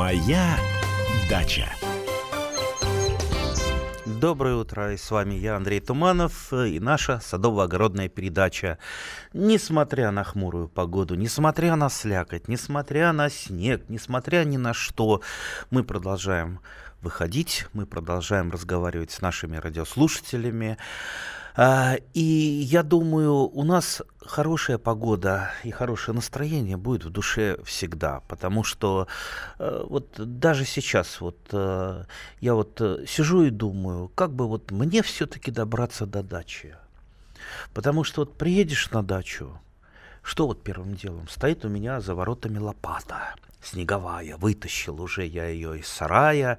Моя дача. Доброе утро, и с вами я, Андрей Туманов, и наша садово-огородная передача. Несмотря на хмурую погоду, несмотря на слякоть, несмотря на снег, несмотря ни на что, мы продолжаем выходить, мы продолжаем разговаривать с нашими радиослушателями. А, и я думаю, у нас хорошая погода и хорошее настроение будет в душе всегда, потому что э, вот даже сейчас вот э, я вот э, сижу и думаю, как бы вот мне все-таки добраться до дачи, потому что вот приедешь на дачу, что вот первым делом? Стоит у меня за воротами лопата снеговая. Вытащил уже я ее из сарая.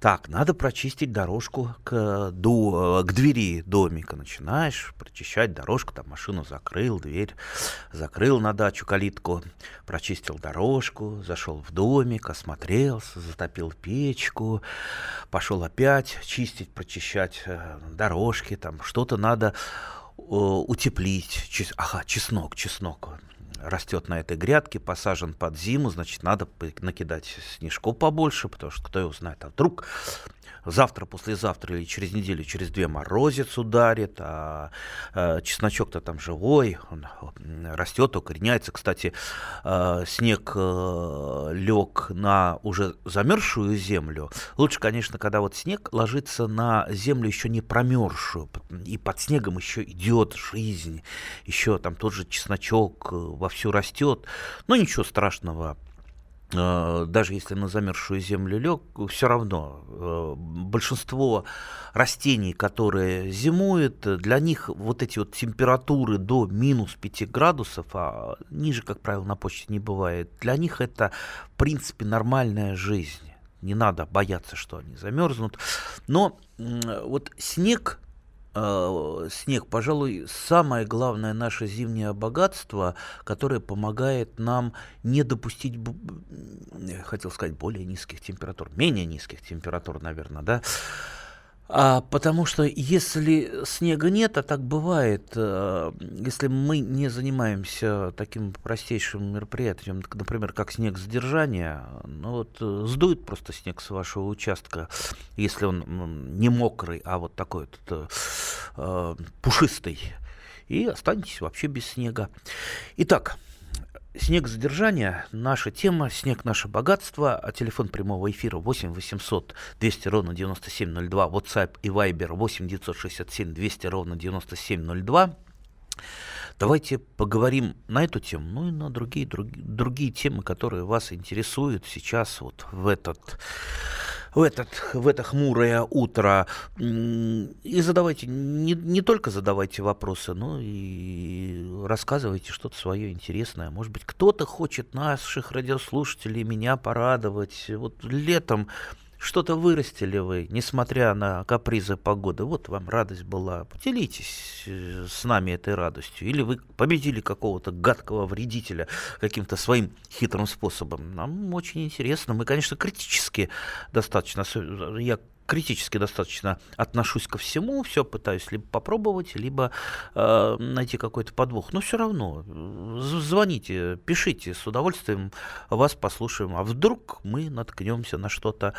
Так, надо прочистить дорожку к, до, к двери домика. Начинаешь прочищать дорожку, там машину закрыл, дверь закрыл на дачу калитку, прочистил дорожку, зашел в домик, осмотрелся, затопил печку, пошел опять чистить, прочищать э, дорожки, там что-то надо э, утеплить. Чес... Ага, чеснок, чеснок растет на этой грядке, посажен под зиму, значит, надо накидать снежку побольше, потому что кто его знает, а вдруг завтра, послезавтра или через неделю, через две морозец ударит, а, а чесночок-то там живой, он растет, укореняется. Кстати, а, снег а, лег на уже замерзшую землю. Лучше, конечно, когда вот снег ложится на землю еще не промерзшую, и под снегом еще идет жизнь, еще там тот же чесночок вовсю растет. Но ничего страшного, даже если на замерзшую землю лег, все равно э, большинство растений, которые зимуют, для них вот эти вот температуры до минус 5 градусов, а ниже, как правило, на почте не бывает, для них это, в принципе, нормальная жизнь. Не надо бояться, что они замерзнут. Но вот снег э, снег, пожалуй, самое главное наше зимнее богатство, которое помогает нам не допустить, хотел сказать, более низких температур, менее низких температур, наверное, да, а, потому что если снега нет, а так бывает, а, если мы не занимаемся таким простейшим мероприятием, например, как снег задержания, ну вот э, сдует просто снег с вашего участка, если он не мокрый, а вот такой вот а, пушистый, и останетесь вообще без снега. Итак, Снег задержания, наша тема, снег наше богатство, а телефон прямого эфира 8 800 200 ровно 9702, WhatsApp и Viber 8 967 200 ровно 9702. Давайте поговорим на эту тему, ну и на другие, другие, другие темы, которые вас интересуют сейчас вот в этот в, этот, в это хмурое утро. И задавайте, не, не только задавайте вопросы, но и рассказывайте что-то свое интересное. Может быть, кто-то хочет наших радиослушателей, меня порадовать. Вот летом что-то вырастили вы, несмотря на капризы погоды. Вот вам радость была. Поделитесь э, с нами этой радостью. Или вы победили какого-то гадкого вредителя каким-то своим хитрым способом. Нам очень интересно. Мы, конечно, критически достаточно, я критически достаточно отношусь ко всему, все пытаюсь либо попробовать, либо э, найти какой-то подвох. Но все равно звоните, пишите, с удовольствием вас послушаем. А вдруг мы наткнемся на что-то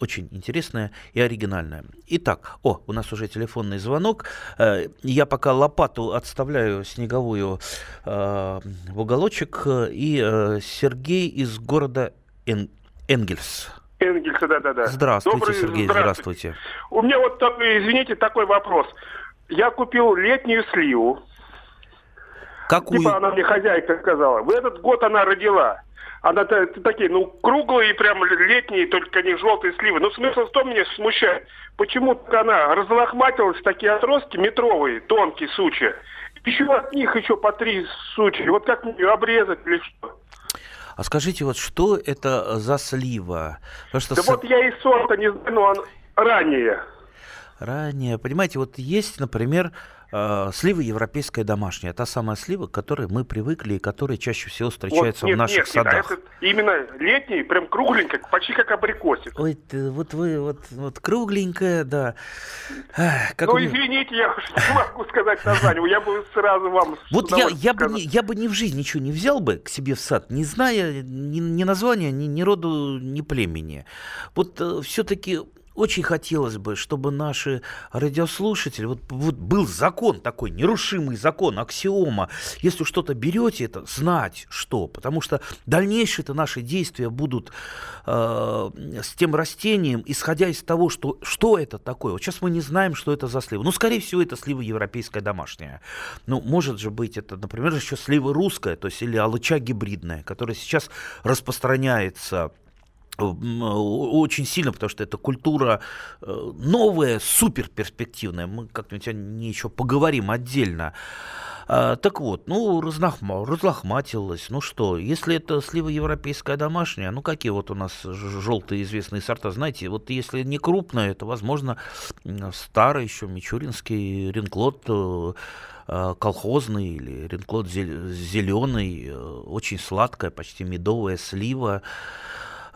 очень интересная и оригинальная. Итак, о, у нас уже телефонный звонок. Э, я пока лопату отставляю снеговую э, в уголочек. И э, Сергей из города Эн... Энгельс. Энгельса, да-да-да. Здравствуйте, Добрый, Сергей, здравствуйте. здравствуйте. У меня вот извините, такой вопрос. Я купил летнюю сливу. Какую? Типа она мне хозяйка сказала. В этот год она родила. Она такие, ну, круглые, прям летние, только не желтые сливы. Но смысл в том меня смущает. Почему-то она разлохматилась, такие отростки метровые, тонкие сучья. Еще от них еще по три сучья. Вот как мне обрезать или что? А скажите, вот что это за слива? Потому что да с... вот я и сорта не знаю, но он ранее. Ранее. Понимаете, вот есть, например, Э, слива европейская домашняя, та самая слива, к которой мы привыкли и которая чаще всего встречается вот, нет, в наших нет, садах. Нет, это именно летний, прям кругленькая, почти как абрикосик. Ой, ты, вот вы, вот, вот кругленькая, да. Как ну, мне... извините, я уж не могу сказать название, я бы сразу вам Вот я, я, бы не, я бы ни в жизни ничего не взял бы к себе в сад, не зная ни, ни названия, ни, ни роду, ни племени. Вот э, все-таки очень хотелось бы, чтобы наши радиослушатели, вот, вот был закон такой, нерушимый закон, аксиома, если что-то берете, это знать что, потому что дальнейшие-то наши действия будут э, с тем растением, исходя из того, что, что это такое. Вот сейчас мы не знаем, что это за слива. Ну, скорее всего, это слива европейская домашняя. Ну, может же быть, это, например, еще слива русская, то есть или алыча гибридная, которая сейчас распространяется очень сильно, потому что это культура э, новая, супер перспективная. Мы как-нибудь о ней еще поговорим отдельно. А, так вот, ну, разнахма, разлохматилась. Ну что, если это слива европейская домашняя, ну какие вот у нас желтые известные сорта, знаете, вот если не крупная, это, возможно, старый еще мичуринский ренклот э, э, колхозный или ренклот зеленый, очень сладкая, почти медовая слива.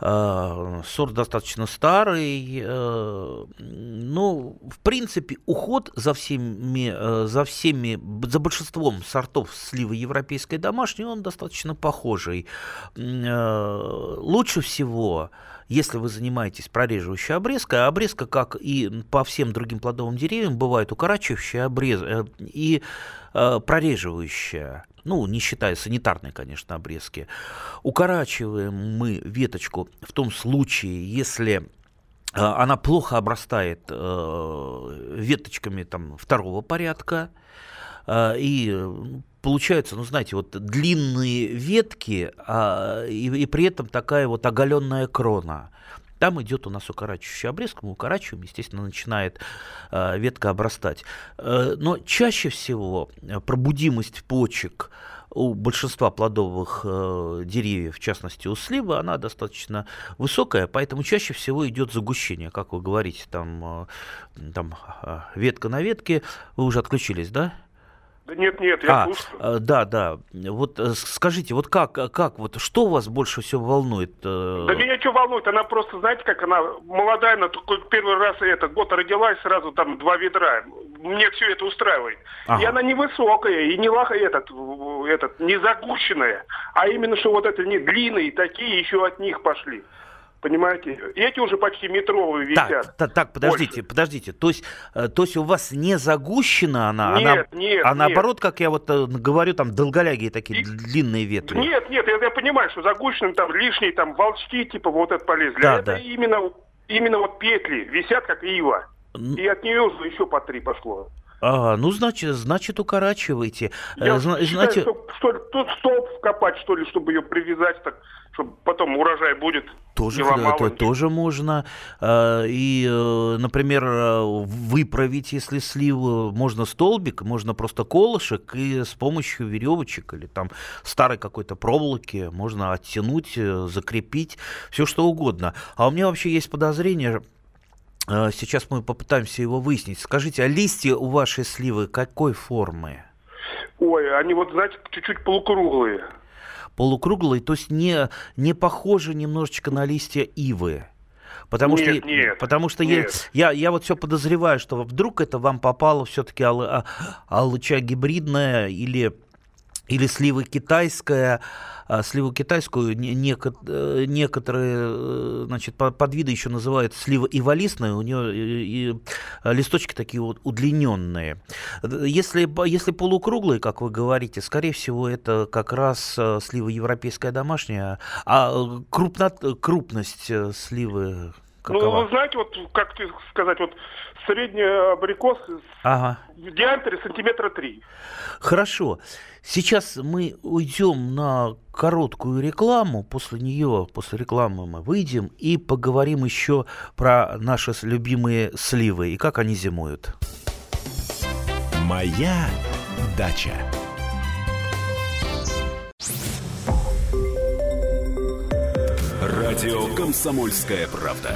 Э, сорт достаточно старый. Э, ну, в принципе, уход за всеми, э, за всеми, за большинством сортов сливы европейской домашней, он достаточно похожий. Лучше всего если вы занимаетесь прореживающей обрезкой, а обрезка, как и по всем другим плодовым деревьям, бывает укорачивающая обрез... и прореживающая ну, не считая санитарной, конечно, обрезки, укорачиваем мы веточку в том случае, если э, она плохо обрастает э, веточками там, второго порядка, э, и получаются, ну, знаете, вот длинные ветки, а, и, и при этом такая вот оголенная крона. Там идет у нас укорачивающий обрезка, мы укорачиваем, естественно, начинает э, ветка обрастать. Э, но чаще всего э, пробудимость почек у большинства плодовых э, деревьев, в частности у сливы, она достаточно высокая, поэтому чаще всего идет загущение, как вы говорите, там, э, там э, ветка на ветке. Вы уже отключились, да? Да нет, нет, я а, слушаю. Э, да, да. Вот э, скажите, вот как, как, вот что вас больше всего волнует? Э? Да меня что волнует? Она просто, знаете, как она молодая, она только первый раз это год родилась, сразу там два ведра. Мне все это устраивает. Ага. И она невысокая, и не лаха этот, этот, не загущенная, а именно, что вот это не длинные, такие еще от них пошли. Понимаете? Эти уже почти метровые висят. Так, так, так подождите, больше. подождите. То есть, э, то есть у вас не загущена она, нет, она, нет, а наоборот, как я вот э, говорю, там долголягие такие И... длинные ветви. Нет, нет, я, я понимаю, что загущены там лишние там волчки типа вот это полезли. Да, это да. именно, именно вот петли висят как ива. И от нее уже еще по три пошло. Ага, ну, значит, значит, укорачивайте. Я Зна- считаю, знаете... что, что тут столб вкопать, что ли, чтобы ее привязать так чтобы потом урожай будет. Тоже, это тоже можно. А, и, э, например, э, выправить, если слив, можно столбик, можно просто колышек, и с помощью веревочек или там старой какой-то проволоки можно оттянуть, э, закрепить, все что угодно. А у меня вообще есть подозрение, Сейчас мы попытаемся его выяснить. Скажите, а листья у вашей сливы какой формы? Ой, они вот, знаете, чуть-чуть полукруглые полукруглый, то есть не, не похоже немножечко на листья ивы. Потому нет, что, нет, потому что нет. Я, я, я вот все подозреваю, что вдруг это вам попало все-таки ал, а, алыча гибридная или, или слива китайская, а сливу китайскую э, некоторые э, значит, подвиды еще называют слива иволистная, у нее и листочки такие вот удлиненные. Если, если полукруглые, как вы говорите, скорее всего, это как раз э, слива европейская домашняя, а крупно, крупность сливы какова? Ну, вы знаете, вот как сказать, вот средний абрикос ага. в диаметре сантиметра три. Хорошо. Сейчас мы уйдем на короткую рекламу. После нее, после рекламы мы выйдем и поговорим еще про наши любимые сливы и как они зимуют. Моя дача. Радио Комсомольская правда".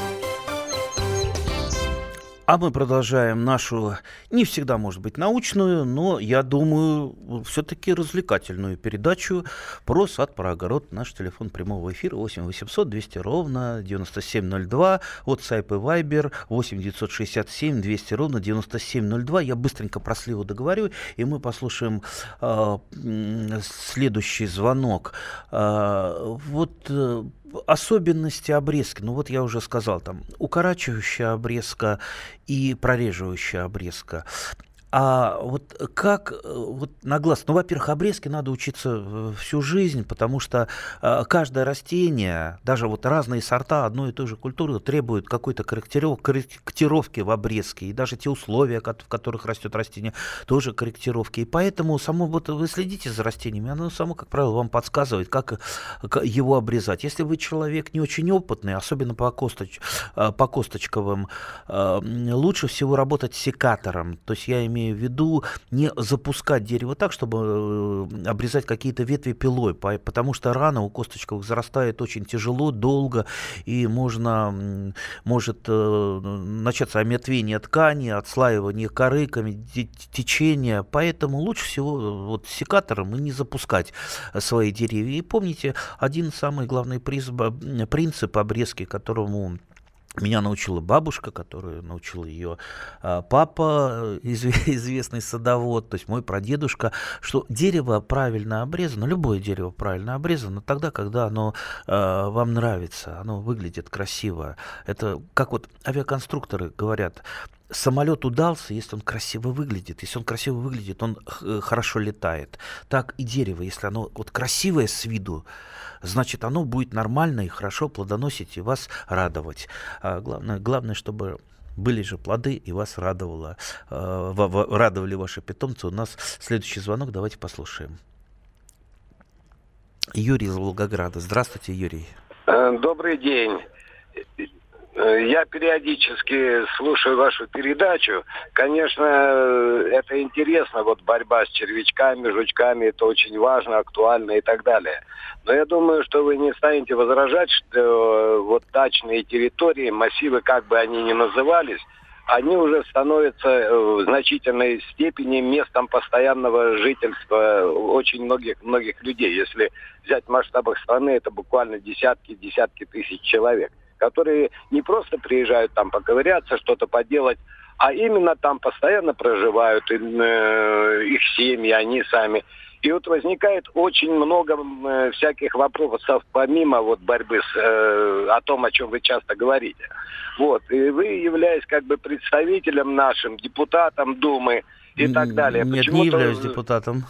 А мы продолжаем нашу, не всегда, может быть, научную, но, я думаю, все-таки развлекательную передачу про сад, про огород. Наш телефон прямого эфира 8 800 200 ровно 9702. Вот сайп и вайбер 8 967 200 ровно 9702. Я быстренько про сливу договорю, и мы послушаем э, следующий звонок. Э, вот особенности обрезки, ну вот я уже сказал, там укорачивающая обрезка и прореживающая обрезка. А вот как э, вот на глаз? Ну, во-первых, обрезки надо учиться э, всю жизнь, потому что э, каждое растение, даже вот разные сорта одной и той же культуры требуют какой-то корректировки в обрезке. И даже те условия, в которых растет растение, тоже корректировки. И поэтому само вот вы следите за растениями, оно само, как правило, вам подсказывает, как его обрезать. Если вы человек не очень опытный, особенно по, косточ, по косточковым, лучше всего работать секатором. То есть я имею имею в виду не запускать дерево так, чтобы э, обрезать какие-то ветви пилой, потому что рана у косточковых зарастает очень тяжело, долго, и можно, может э, начаться омертвение ткани, отслаивание корыками, течение, поэтому лучше всего э, вот секатором и не запускать свои деревья. И помните, один самый главный принцип обрезки, которому меня научила бабушка, которую научил ее а, папа, известный садовод, то есть мой прадедушка, что дерево правильно обрезано, любое дерево правильно обрезано тогда, когда оно э, вам нравится, оно выглядит красиво. Это как вот авиаконструкторы говорят, самолет удался, если он красиво выглядит. Если он красиво выглядит, он хорошо летает. Так и дерево, если оно вот красивое с виду, значит, оно будет нормально и хорошо плодоносить и вас радовать. А главное, главное, чтобы были же плоды, и вас радовало, э, радовали ваши питомцы. У нас следующий звонок, давайте послушаем. Юрий из Волгограда. Здравствуйте, Юрий. Э, добрый день. Э, я периодически слушаю вашу передачу. Конечно, это интересно, вот борьба с червячками, жучками, это очень важно, актуально и так далее. Но я думаю, что вы не станете возражать, что э, вот дачные территории, массивы, как бы они ни назывались, они уже становятся э, в значительной степени местом постоянного жительства очень многих многих людей. Если взять в масштабах страны, это буквально десятки, десятки тысяч человек, которые не просто приезжают там поковыряться, что-то поделать, а именно там постоянно проживают, э, их семьи, они сами. И вот возникает очень много э, всяких вопросов, помимо вот борьбы с, э, о том, о чем вы часто говорите. Вот. И вы, являясь как бы представителем нашим, депутатом Думы и так далее. Нет, не являюсь депутатом.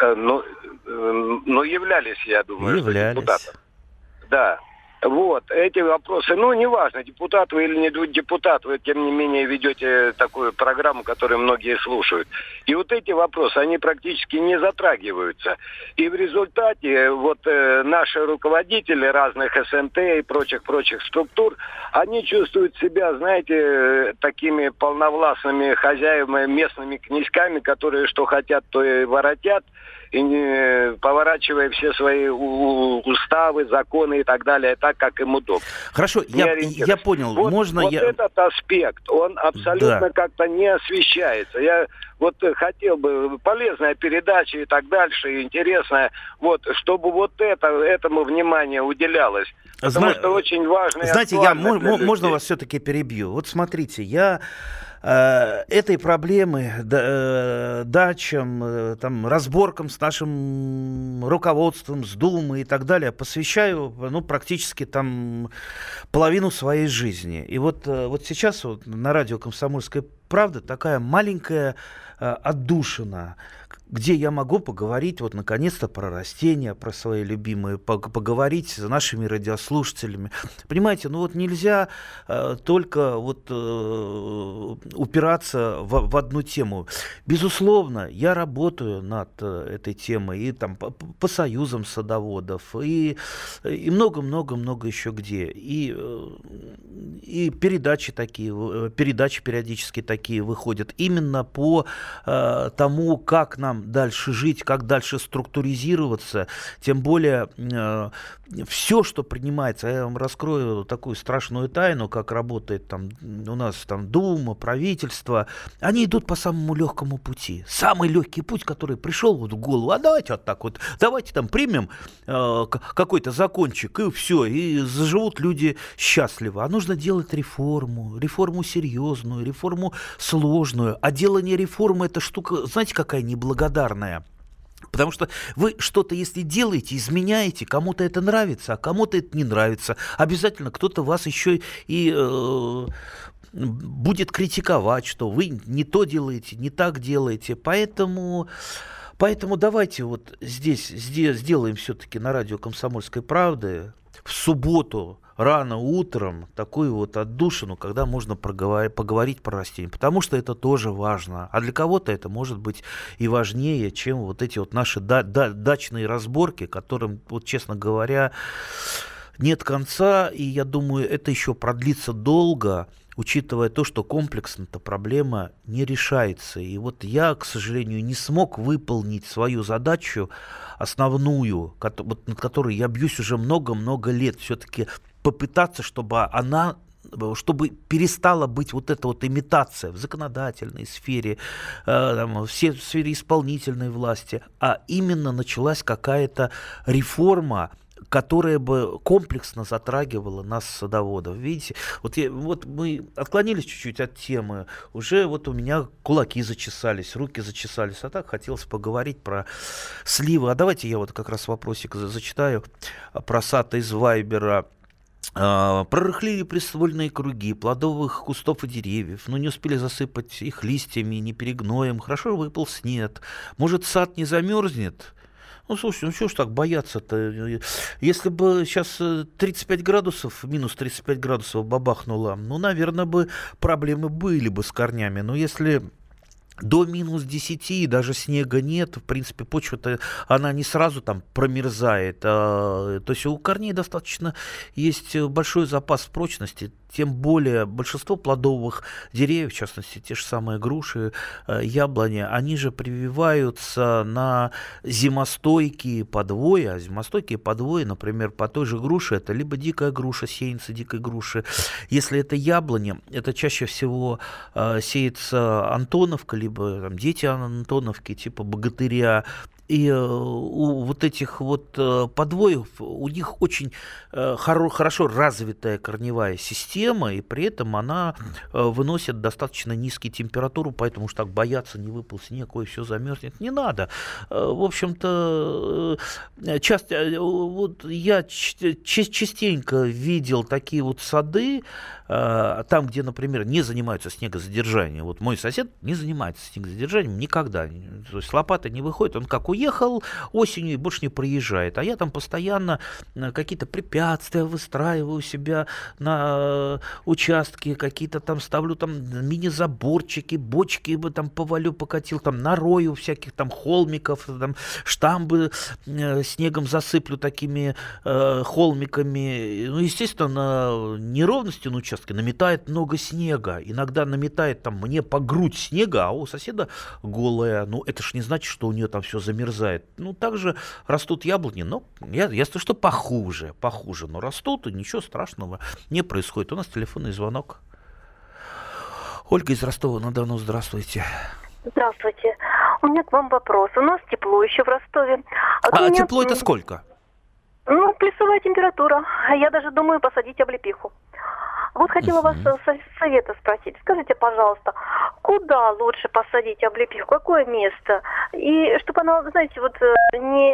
Э, ну, э, ну, являлись, я думаю, являлись. депутатом. Да. Вот, эти вопросы, ну, неважно, депутат вы или не депутат, вы, тем не менее, ведете такую программу, которую многие слушают. И вот эти вопросы, они практически не затрагиваются. И в результате вот э, наши руководители разных СНТ и прочих-прочих структур, они чувствуют себя, знаете, такими полновластными хозяевами, местными князьками, которые что хотят, то и воротят, и не поворачивая все свои уставы, законы и так далее, так, как им удобно. Хорошо, я, я понял. Вот, Можно вот я... этот аспект, он абсолютно да. как-то не освещается. Я вот хотел бы полезная передача и так дальше, интересная, вот, чтобы вот это, этому внимание уделялось. Потому Зна... что очень важно. Знаете, я, можно вас все-таки перебью? Вот смотрите, я Э, этой проблемы, э, дачам, э, там, разборкам с нашим руководством, с Думой и так далее посвящаю ну, практически там половину своей жизни. И вот, вот сейчас вот на радио «Комсомольская правда» такая маленькая отдушина, где я могу поговорить вот наконец-то про растения, про свои любимые, поговорить с нашими радиослушателями. Понимаете, ну вот нельзя э, только вот э, упираться в, в одну тему. Безусловно, я работаю над э, этой темой и там по, по союзам садоводов и и много-много-много еще где. И, э, и передачи такие, э, передачи периодически такие выходят именно по э, тому, как нам дальше жить, как дальше структуризироваться, тем более э, все, что принимается, я вам раскрою такую страшную тайну, как работает там у нас там Дума, правительство, они идут по самому легкому пути. Самый легкий путь, который пришел вот в голову, а давайте вот так вот, давайте там примем э, какой-то закончик, и все, и заживут люди счастливо. А нужно делать реформу, реформу серьезную, реформу сложную. А делание реформы это штука, знаете, какая неблагодарная. Потому что вы что-то, если делаете, изменяете, кому-то это нравится, а кому-то это не нравится. Обязательно кто-то вас еще и э, будет критиковать, что вы не то делаете, не так делаете. Поэтому... Поэтому давайте вот здесь, здесь сделаем все-таки на радио «Комсомольской правды» в субботу рано утром такую вот отдушину, когда можно проговорить, поговорить про растения, потому что это тоже важно. А для кого-то это может быть и важнее, чем вот эти вот наши да, да, дачные разборки, которым, вот честно говоря, нет конца, и я думаю, это еще продлится долго, учитывая то, что комплексно-то проблема не решается. И вот я, к сожалению, не смог выполнить свою задачу основную, над которой я бьюсь уже много-много лет, все-таки попытаться, чтобы она чтобы перестала быть вот эта вот имитация в законодательной сфере, э, в сфере исполнительной власти, а именно началась какая-то реформа, которая бы комплексно затрагивала нас, садоводов. Видите, вот, я, вот мы отклонились чуть-чуть от темы, уже вот у меня кулаки зачесались, руки зачесались, а так хотелось поговорить про сливы. А давайте я вот как раз вопросик зачитаю про сад из Вайбера. А, прорыхлили приствольные круги плодовых кустов и деревьев, но не успели засыпать их листьями, не перегноем. Хорошо выпал снег. Может, сад не замерзнет? Ну, слушай, ну что ж так бояться-то? Если бы сейчас 35 градусов, минус 35 градусов бабахнуло, ну, наверное, бы проблемы были бы с корнями. Но если до минус 10 даже снега нет. В принципе, почва-то, она не сразу там промерзает. А, то есть у корней достаточно есть большой запас прочности тем более большинство плодовых деревьев, в частности, те же самые груши, э, яблони, они же прививаются на зимостойкие подвои, а зимостойкие подвои, например, по той же груше, это либо дикая груша, сеянцы дикой груши, если это яблони, это чаще всего э, сеется Антоновка, либо там, дети Антоновки, типа богатыря, и э, у вот этих вот э, подвоев, у них очень э, хорошо развитая корневая система, и при этом она выносит достаточно низкие температуру, поэтому уж так бояться, не выпал снег, ой, все замерзнет, не надо. В общем-то, часто, вот я частенько видел такие вот сады, там, где, например, не занимаются снегозадержанием. Вот мой сосед не занимается снегозадержанием никогда. То есть лопата не выходит, он как уехал осенью и больше не проезжает. А я там постоянно э, какие-то препятствия выстраиваю себя на участке, какие-то там ставлю там мини-заборчики, бочки бы там повалю, покатил, там нарою всяких там холмиков, там штамбы э, снегом засыплю такими э, холмиками. Ну, естественно, на неровности на участке наметает много снега. Иногда наметает там мне по грудь снега, а у соседа голая. Ну, это ж не значит, что у нее там все замерзает замерзает. Ну, также растут яблони, но я, слышу, что похуже, похуже, но растут, и ничего страшного не происходит. У нас телефонный звонок. Ольга из Ростова, на Дону, здравствуйте. Здравствуйте. У меня к вам вопрос. У нас тепло еще в Ростове. А, а меня... тепло это сколько? Ну, плюсовая температура. Я даже думаю посадить облепиху. Вот хотела вас э, совета спросить. Скажите, пожалуйста, куда лучше посадить облепиху? Какое место? И чтобы она, знаете, вот э, не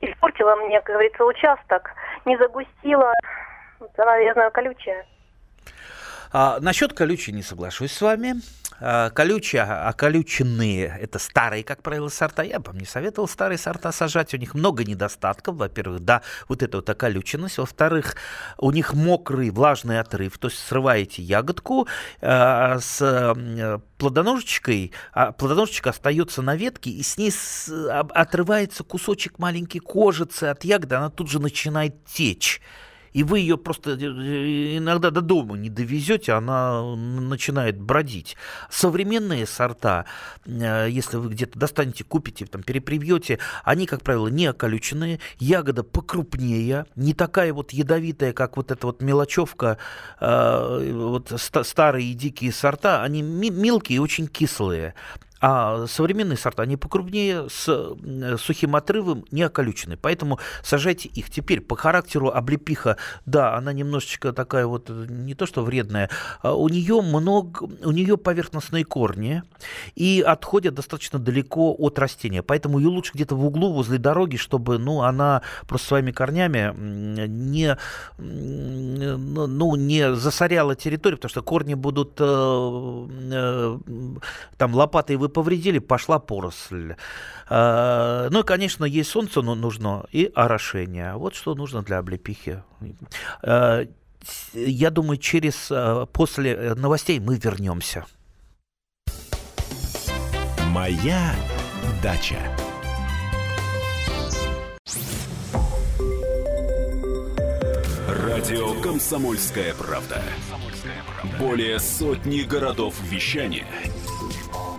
испортила мне, как говорится, участок, не загустила. Она, я знаю, колючая. А, насчет колючей не соглашусь с вами. А, колючие, околюченные – это старые, как правило, сорта. Я бы вам не советовал старые сорта сажать. У них много недостатков. Во-первых, да, вот эта вот околюченность. Во-вторых, у них мокрый влажный отрыв. То есть срываете ягодку э, с плодоножечкой, а плодоножечка остается на ветке, и с ней отрывается кусочек маленькой кожицы от ягоды, она тут же начинает течь и вы ее просто э, э, иногда до дома не довезете, она начинает бродить. Современные сорта, э, если вы где-то достанете, купите, там, перепривьете, они, как правило, не околюченные, ягода покрупнее, не такая вот ядовитая, как вот эта вот мелочевка, вот старые дикие сорта, они мелкие и очень кислые. А современные сорта, они покрупнее, с сухим отрывом, не околючены. Поэтому сажайте их. Теперь по характеру облепиха, да, она немножечко такая вот, не то что вредная, а у нее много, у нее поверхностные корни и отходят достаточно далеко от растения. Поэтому ее лучше где-то в углу возле дороги, чтобы, ну, она просто своими корнями не, ну, не засоряла территорию, потому что корни будут э, э, там лопатой выпадать повредили, пошла поросль. А, ну и, конечно, есть солнце но нужно и орошение. Вот что нужно для облепихи. А, я думаю, через а, после новостей мы вернемся. Моя дача. Радио Комсомольская правда". Более сотни городов вещания –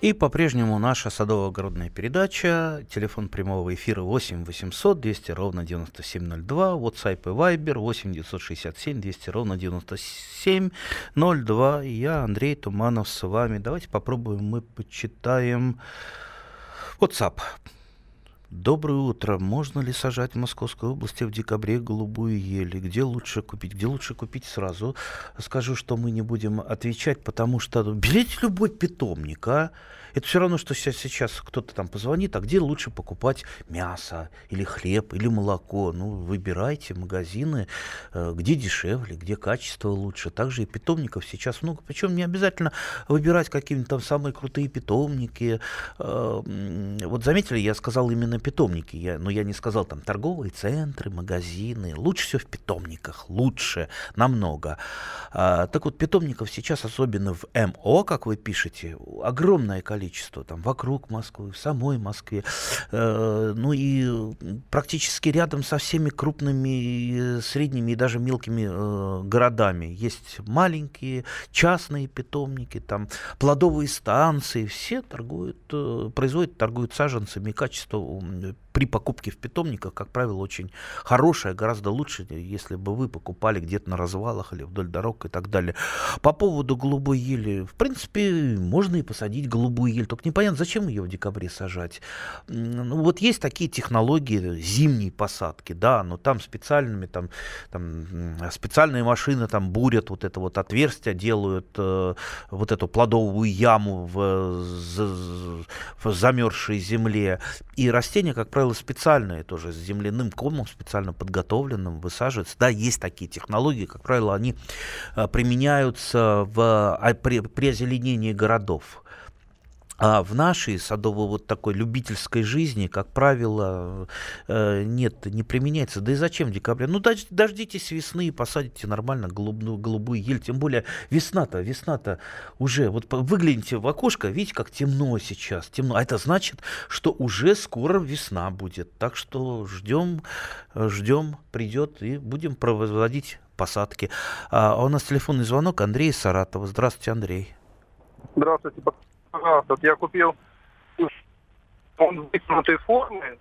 И по-прежнему наша садово-огородная передача. Телефон прямого эфира 8 800 200 ровно 9702. WhatsApp и Viber 8 967 200 ровно 9702. И я, Андрей Туманов, с вами. Давайте попробуем, мы почитаем WhatsApp. Доброе утро. Можно ли сажать в Московской области в декабре голубую ель? Где лучше купить? Где лучше купить сразу? Скажу, что мы не будем отвечать, потому что берите любой питомник, а? Это все равно, что сейчас, кто-то там позвонит, а где лучше покупать мясо или хлеб или молоко? Ну, выбирайте магазины, э, где дешевле, где качество лучше. Также и питомников сейчас много. Причем не обязательно выбирать какие-нибудь там самые крутые питомники. Э, вот заметили, я сказал именно питомники, я, но я не сказал там торговые центры, магазины. Лучше все в питомниках, лучше, намного. А, так вот, питомников сейчас, особенно в МО, как вы пишете, огромное количество количество, там, вокруг Москвы, в самой Москве, э, ну и практически рядом со всеми крупными, средними и даже мелкими э, городами. Есть маленькие частные питомники, там, плодовые станции, все торгуют, э, производят, торгуют саженцами, качество при покупке в питомниках, как правило, очень хорошая, гораздо лучше, если бы вы покупали где-то на развалах или вдоль дорог и так далее. По поводу голубой ели, в принципе, можно и посадить голубую ель, только непонятно, зачем ее в декабре сажать. Ну, вот есть такие технологии зимней посадки, да, но там специальными, там, там специальные машины там бурят вот это вот отверстие, делают э, вот эту плодовую яму в, в замерзшей земле, и растения, как правило, специальные тоже с земляным комом, специально подготовленным, высаживаются. Да, есть такие технологии, как правило, они э, применяются в, а, при, при озеленении городов. А в нашей садовой вот такой любительской жизни, как правило, э, нет, не применяется. Да и зачем в декабре? Ну, дождитесь весны и посадите нормально голубую, голубую ель. Тем более весна-то, весна-то уже. Вот выгляните в окошко, видите, как темно сейчас. Темно. А это значит, что уже скоро весна будет. Так что ждем, ждем, придет и будем проводить посадки. А у нас телефонный звонок Андрей Саратова. Здравствуйте, Андрей. Пожалуйста, вот я купил он в вытянутой форме,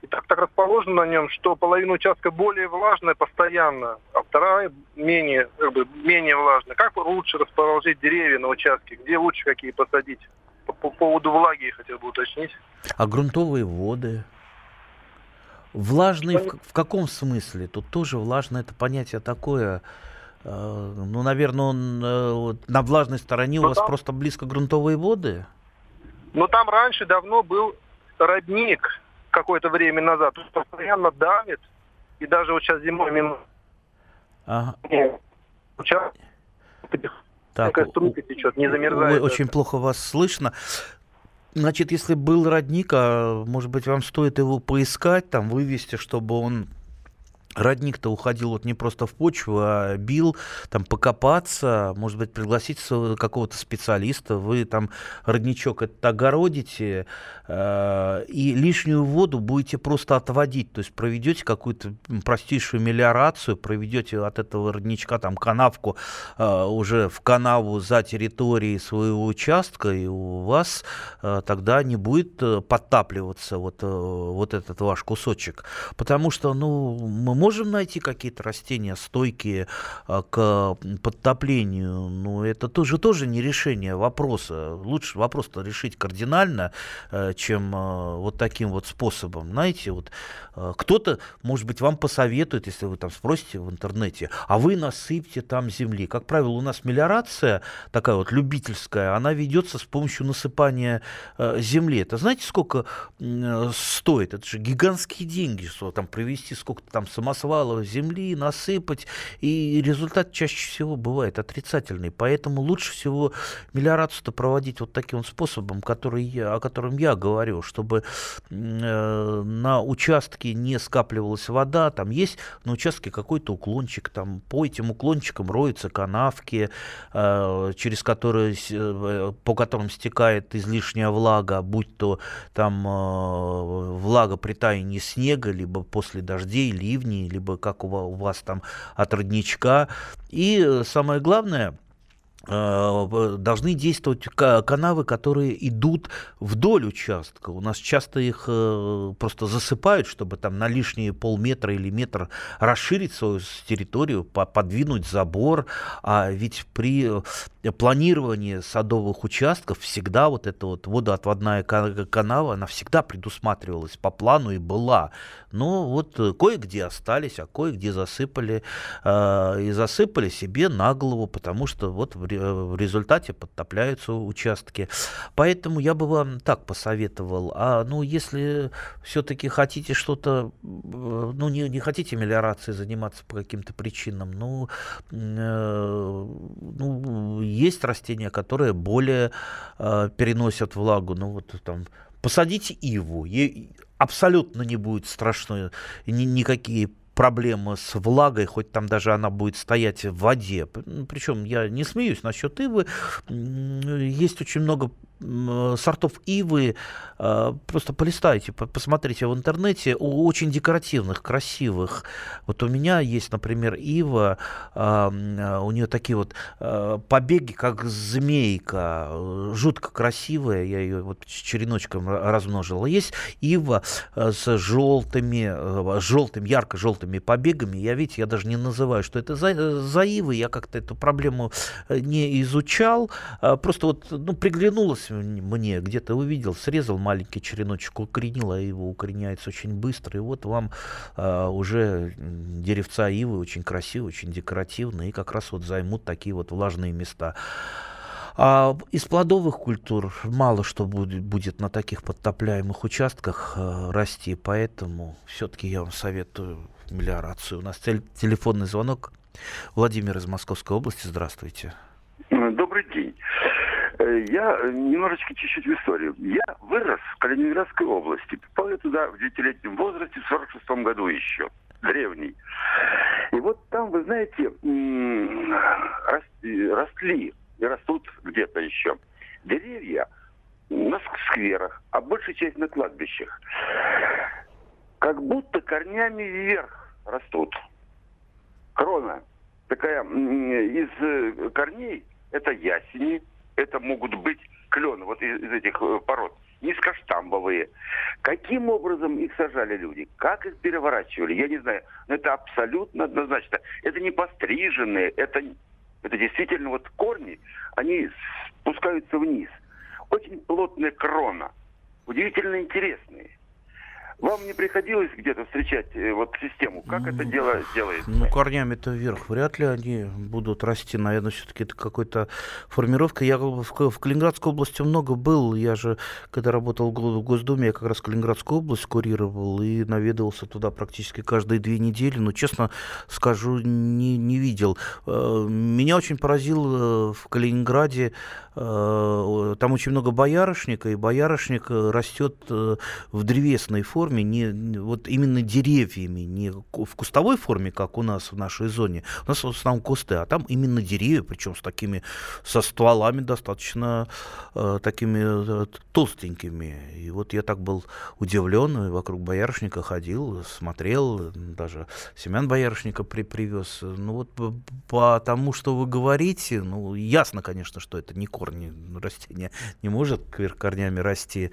и так, так расположена на нем, что половина участка более влажная постоянно, а вторая менее, как бы, менее влажная. Как лучше расположить деревья на участке? Где лучше какие посадить? По, по поводу влаги я хотел бы уточнить. А грунтовые воды? Влажный в, в каком смысле? Тут тоже влажно это понятие такое. Э, ну, наверное, он э, на влажной стороне у ну, вас там... просто близко грунтовые воды? Ну, там раньше давно был родник какое-то время назад. Он постоянно давит. И даже вот сейчас зимой минус. Ага. Сейчас так, струйка течет, не замерзает. Ой, очень плохо вас слышно. Значит, если был родник, а может быть, вам стоит его поискать, там, вывести, чтобы он родник-то уходил вот не просто в почву, а бил, там, покопаться, может быть, пригласить какого-то специалиста, вы там родничок это огородите, э, и лишнюю воду будете просто отводить, то есть проведете какую-то простейшую мелиорацию, проведете от этого родничка там канавку э, уже в канаву за территорией своего участка, и у вас э, тогда не будет э, подтапливаться вот, э, вот этот ваш кусочек, потому что, ну, мы можем найти какие-то растения стойкие а, к подтоплению, но это тоже, тоже не решение вопроса. Лучше вопрос-то решить кардинально, э, чем э, вот таким вот способом. Знаете, вот э, кто-то, может быть, вам посоветует, если вы там спросите в интернете, а вы насыпьте там земли. Как правило, у нас мелиорация такая вот любительская, она ведется с помощью насыпания земли. Это знаете, сколько стоит? Это же гигантские деньги, что там привести сколько-то там само самосвалов земли, насыпать, и результат чаще всего бывает отрицательный. Поэтому лучше всего мелиорацию-то проводить вот таким способом, который я, о котором я говорю, чтобы э, на участке не скапливалась вода, там есть на участке какой-то уклончик, там по этим уклончикам роются канавки, э, через которые, э, по которым стекает излишняя влага, будь то там э, влага при таянии снега, либо после дождей, ливней, либо как у вас там от родничка. И э, самое главное, должны действовать канавы, которые идут вдоль участка. У нас часто их э, просто засыпают, чтобы там на лишние полметра или метр расширить свою территорию, подвинуть забор. А ведь при э, планировании садовых участков всегда вот эта вот водоотводная канава, она всегда предусматривалась по плану и была. Но вот кое-где остались, а кое-где засыпали. И засыпали себе на голову, потому что вот в в результате подтопляются участки. Поэтому я бы вам так посоветовал. А ну, если все-таки хотите что-то, ну, не, не хотите мелиорацией заниматься по каким-то причинам, ну, э, ну, есть растения, которые более э, переносят влагу. Ну, вот там посадите иву, ей абсолютно не будет страшно, ни, никакие проблема с влагой, хоть там даже она будет стоять в воде. Причем я не смеюсь насчет ивы. Есть очень много сортов ивы, а, просто полистайте, посмотрите в интернете, очень декоративных, красивых. Вот у меня есть, например, ива, а, а, у нее такие вот побеги, как змейка, жутко красивая, я ее вот череночком размножил. Есть ива с желтыми, желтыми, ярко-желтыми побегами. Я, видите, я даже не называю, что это за, за ивы, я как-то эту проблему э, не изучал, просто вот, ну, приглянулось мне где-то увидел, срезал маленький череночек, укоренил, а его укореняется очень быстро. И вот вам а, уже деревца ивы очень красивые, очень декоративные, и как раз вот займут такие вот влажные места. А из плодовых культур мало что будет, будет на таких подтопляемых участках э, расти, поэтому все-таки я вам советую мелиорацию. У нас телефонный звонок. Владимир из Московской области, здравствуйте. Э, я немножечко чуть-чуть в историю. Я вырос в Калининградской области. Попал я туда в девятилетнем возрасте, в 46 году еще. Древний. И вот там, вы знаете, росли и растут где-то еще деревья на скверах, а большая часть на кладбищах. Как будто корнями вверх растут. Крона такая из корней, это ясени, это могут быть клены, вот из, из этих э, пород. низкоштамбовые. Каким образом их сажали люди? Как их переворачивали? Я не знаю. Но это абсолютно однозначно. Это не постриженные, это, это действительно вот корни, они спускаются вниз. Очень плотная крона. Удивительно интересные. Вам не приходилось где-то встречать э, вот систему? Как это дело делается? Ну, корнями-то вверх вряд ли они будут расти. Наверное, все-таки это какой-то формировка. Я в, в Калининградской области много был. Я же, когда работал в Госдуме, я как раз Калининградскую область курировал и наведывался туда практически каждые две недели. Но, честно скажу, не, не видел. Э, меня очень поразил э, в Калининграде там очень много боярышника, и боярышник растет в древесной форме форме, не, вот именно деревьями, не в кустовой форме, как у нас в нашей зоне. У нас в основном кусты, а там именно деревья, причем с такими, со стволами достаточно э, такими э, толстенькими. И вот я так был удивлен, вокруг боярышника ходил, смотрел, даже семян боярышника при, привез. Ну вот по тому, что вы говорите, ну ясно, конечно, что это не корни растения, не может корнями расти.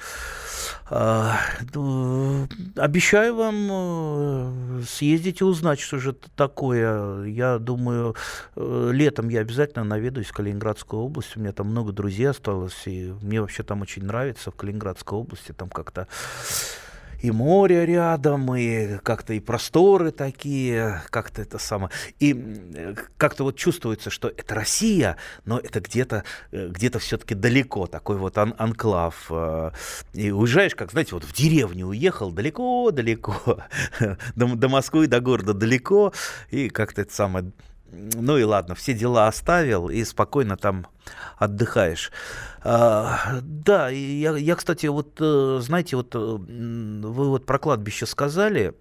А, ну, обещаю вам э, съездить и узнать, что же это такое. Я думаю, э, летом я обязательно наведусь в Калининградскую область. У меня там много друзей осталось, и мне вообще там очень нравится в Калининградской области. Там как-то и море рядом, и как-то и просторы такие, как-то это самое. И как-то вот чувствуется, что это Россия, но это где-то э, где-то все-таки далеко, такой вот ан анклав. Э. И уезжаешь, как, знаете, вот в деревню уехал далеко-далеко, до, до Москвы, до города далеко, и как-то это самое ну и ладно, все дела оставил и спокойно там отдыхаешь. А, да, я, я, кстати, вот, э, знаете, вот э, вы вот про кладбище сказали,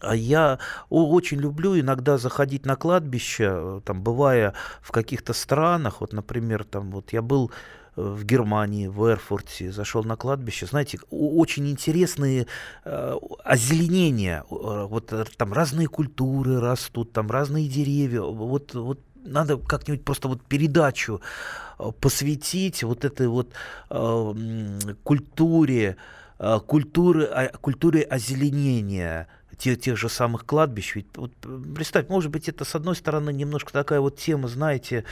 а я очень люблю иногда заходить на кладбище, там, бывая в каких-то странах, вот, например, там, вот я был в Германии, в Эрфурте, зашел на кладбище, знаете, очень интересные э, озеленения, вот э, там разные культуры растут, там разные деревья, вот, вот надо как-нибудь просто вот передачу э, посвятить вот этой вот э, культуре, э, культуры, культуре озеленения, тех, тех же самых кладбищ. Ведь вот, представь, может быть, это с одной стороны немножко такая вот тема, знаете, Э,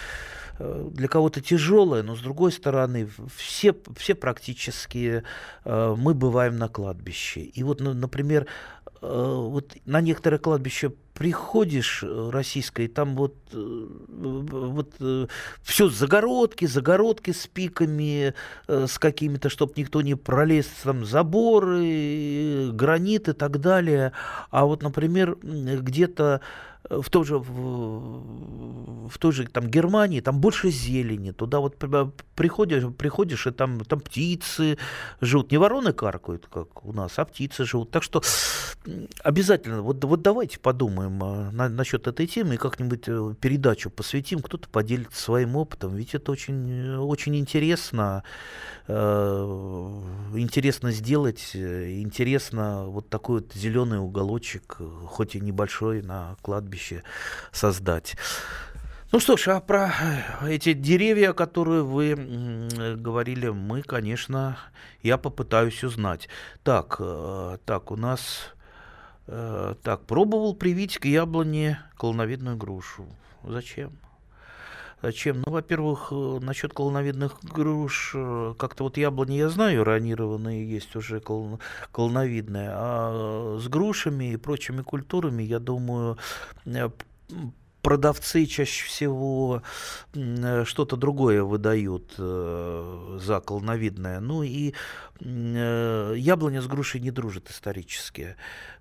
для кого-то тяжелая, но с другой стороны, все, все практически э, мы бываем на кладбище. И вот, например, э, вот на некоторые кладбища приходишь российское, и там вот, вот все загородки, загородки с пиками, с какими-то, чтобы никто не пролез, там заборы, гранит и так далее. А вот, например, где-то в той же, в, в той же там, Германии, там больше зелени. Туда вот приходишь, приходишь и там, там птицы живут. Не вороны каркают, как у нас, а птицы живут. Так что обязательно, вот, вот давайте подумаем а, на, насчет этой темы и как-нибудь э, передачу посвятим, кто-то поделится своим опытом. Ведь это очень, очень интересно. Э, интересно сделать, э, интересно вот такой вот зеленый уголочек, хоть и небольшой, на кладбище создать. Ну что ж, а про эти деревья, которые вы говорили, мы, конечно, я попытаюсь узнать. Так, э, так, у нас... Так, пробовал привить к яблоне колоновидную грушу. Зачем? Зачем? Ну, во-первых, э, насчет колоновидных груш, э, как-то вот яблони я знаю, ранированные есть уже кол- колоновидные, а с грушами и прочими культурами, я думаю, э, продавцы чаще всего что-то другое выдают за колоновидное. Ну и яблоня с грушей не дружат исторически.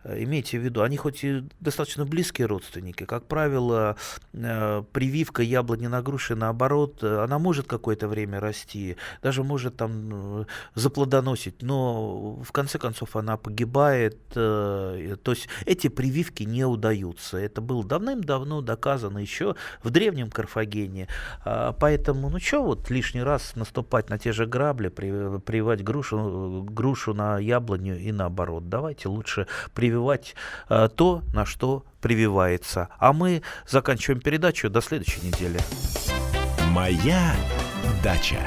Э, имейте в виду, они хоть и достаточно близкие родственники, как правило, э, прививка яблони на груши, наоборот, э, она может какое-то время расти, даже может там заплодоносить, но в конце концов она погибает, то есть эти прививки не удаются. Это было давным-давно доказано еще в древнем Карфагене, а, поэтому, ну что вот лишний раз наступать на те же грабли, прививать грушу, грушу на яблоню и наоборот. Давайте лучше прививать э, то, на что прививается. А мы заканчиваем передачу. До следующей недели. Моя дача.